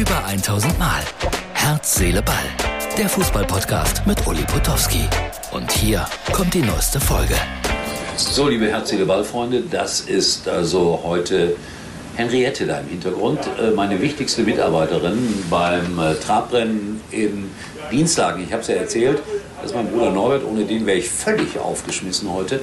Über 1000 Mal. Herz, Seele, Ball. Der Fußballpodcast mit Uli Potowski. Und hier kommt die neueste Folge. So, liebe Herz, Seele, Ball-Freunde, das ist also heute Henriette da im Hintergrund, äh, meine wichtigste Mitarbeiterin beim äh, Trabrennen in Dienstlagen. Ich habe es ja erzählt, das ist mein Bruder Norbert, ohne den wäre ich völlig aufgeschmissen heute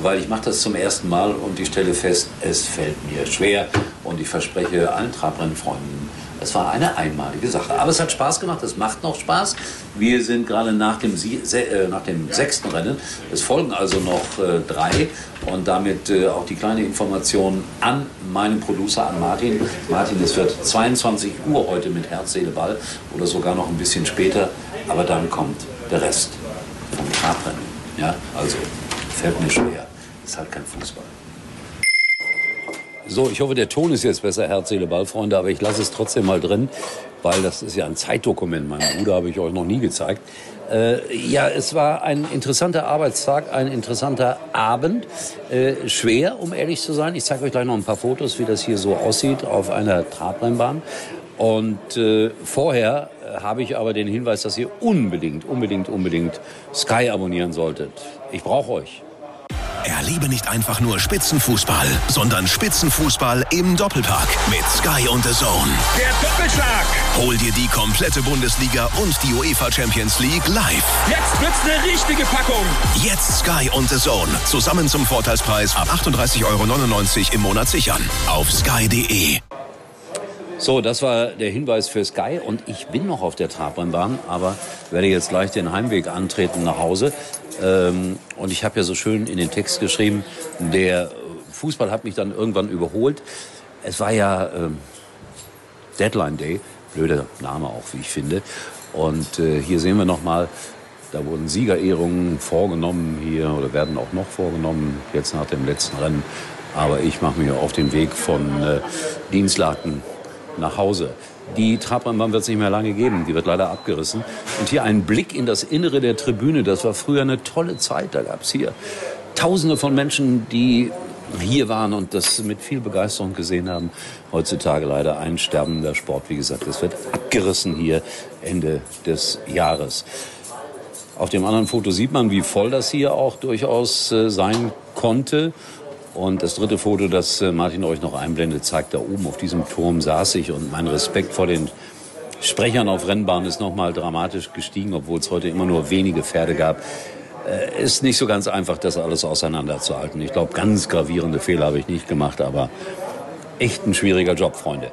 weil ich mache das zum ersten Mal und ich stelle fest, es fällt mir schwer und ich verspreche allen Trabrennfreunden, es war eine einmalige Sache. Aber es hat Spaß gemacht, es macht noch Spaß. Wir sind gerade nach dem, äh, nach dem sechsten Rennen. Es folgen also noch äh, drei und damit äh, auch die kleine Information an meinen Producer, an Martin. Martin, es wird 22 Uhr heute mit Herz, Seele, Ball oder sogar noch ein bisschen später. Aber dann kommt der Rest vom Trabrennen. Ja, also fällt mir schwer. Ist halt kein Fußball. So, ich hoffe, der Ton ist jetzt besser, Herz, Seele, Ball, Freunde, aber ich lasse es trotzdem mal drin, weil das ist ja ein Zeitdokument. Mein Bruder habe ich euch noch nie gezeigt. Äh, ja, es war ein interessanter Arbeitstag, ein interessanter Abend. Äh, schwer, um ehrlich zu sein. Ich zeige euch gleich noch ein paar Fotos, wie das hier so aussieht auf einer Trabrennbahn. Und äh, vorher äh, habe ich aber den Hinweis, dass ihr unbedingt, unbedingt, unbedingt Sky abonnieren solltet. Ich brauche euch. Erlebe nicht einfach nur Spitzenfußball, sondern Spitzenfußball im Doppelpack mit Sky und The Zone. Der Doppelschlag! Hol dir die komplette Bundesliga und die UEFA Champions League live. Jetzt wird's eine richtige Packung. Jetzt Sky und The Zone. Zusammen zum Vorteilspreis ab 38,99 Euro im Monat sichern. Auf sky.de. So, das war der Hinweis für Sky und ich bin noch auf der Trabrennbahn, aber werde jetzt gleich den Heimweg antreten nach Hause. Ähm, und ich habe ja so schön in den Text geschrieben, der Fußball hat mich dann irgendwann überholt. Es war ja ähm, Deadline Day, blöder Name auch, wie ich finde. Und äh, hier sehen wir nochmal, da wurden Siegerehrungen vorgenommen hier oder werden auch noch vorgenommen, jetzt nach dem letzten Rennen. Aber ich mache mich auf den Weg von äh, Dienstlaken nach Hause. Die Trabrennbahn wird es nicht mehr lange geben, die wird leider abgerissen. Und hier ein Blick in das Innere der Tribüne, das war früher eine tolle Zeit. Da gab es hier Tausende von Menschen, die hier waren und das mit viel Begeisterung gesehen haben. Heutzutage leider ein sterbender Sport. Wie gesagt, es wird abgerissen hier Ende des Jahres. Auf dem anderen Foto sieht man, wie voll das hier auch durchaus äh, sein konnte. Und das dritte Foto, das äh, Martin euch noch einblendet, zeigt da oben auf diesem Turm saß ich und mein Respekt vor den Sprechern auf Rennbahn ist nochmal dramatisch gestiegen, obwohl es heute immer nur wenige Pferde gab. Äh, ist nicht so ganz einfach, das alles auseinanderzuhalten. Ich glaube, ganz gravierende Fehler habe ich nicht gemacht, aber echt ein schwieriger Job, Freunde.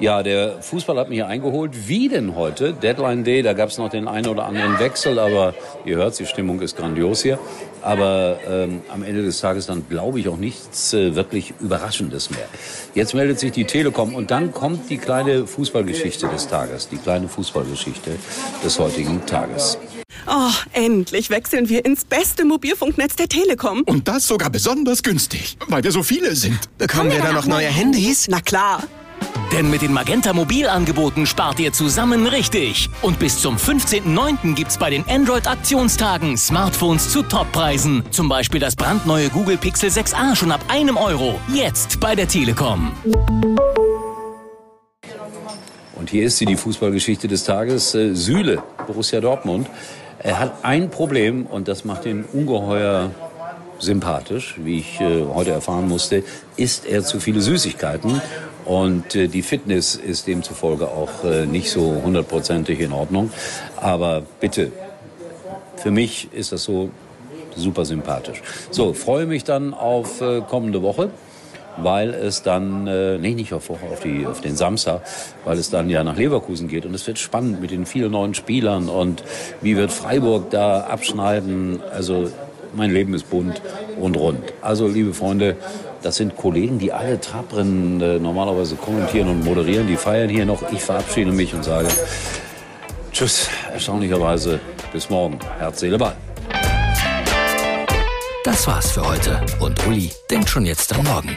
Ja, der Fußball hat mich hier eingeholt. Wie denn heute? Deadline Day, da gab es noch den einen oder anderen Wechsel, aber ihr hört, die Stimmung ist grandios hier. Aber ähm, am Ende des Tages dann glaube ich auch nichts äh, wirklich Überraschendes mehr. Jetzt meldet sich die Telekom und dann kommt die kleine Fußballgeschichte des Tages, die kleine Fußballgeschichte des heutigen Tages. Oh, endlich wechseln wir ins beste Mobilfunknetz der Telekom. Und das sogar besonders günstig, weil wir so viele sind. Bekommen wir da noch neue Handys? Na klar. Denn mit den Magenta Mobilangeboten spart ihr zusammen richtig. Und bis zum 15.09. gibt's bei den Android-Aktionstagen Smartphones zu Toppreisen. Zum Beispiel das brandneue Google Pixel 6a schon ab einem Euro. Jetzt bei der Telekom. Und hier ist sie, die Fußballgeschichte des Tages. Äh, Süle, Borussia Dortmund. Er hat ein Problem und das macht ihn ungeheuer sympathisch, wie ich äh, heute erfahren musste, isst er zu viele Süßigkeiten und äh, die Fitness ist demzufolge auch äh, nicht so hundertprozentig in Ordnung. Aber bitte, für mich ist das so super sympathisch. So, freue mich dann auf äh, kommende Woche weil es dann, äh, nee, nicht auf, auf, die, auf den Samstag, weil es dann ja nach Leverkusen geht. Und es wird spannend mit den vielen neuen Spielern und wie wird Freiburg da abschneiden. Also mein Leben ist bunt und rund. Also, liebe Freunde, das sind Kollegen, die alle Trabrennen äh, normalerweise kommentieren und moderieren. Die feiern hier noch. Ich verabschiede mich und sage Tschüss. Erstaunlicherweise bis morgen. Herz, Seele, Ball. Das war's für heute. Und Uli denkt schon jetzt am Morgen.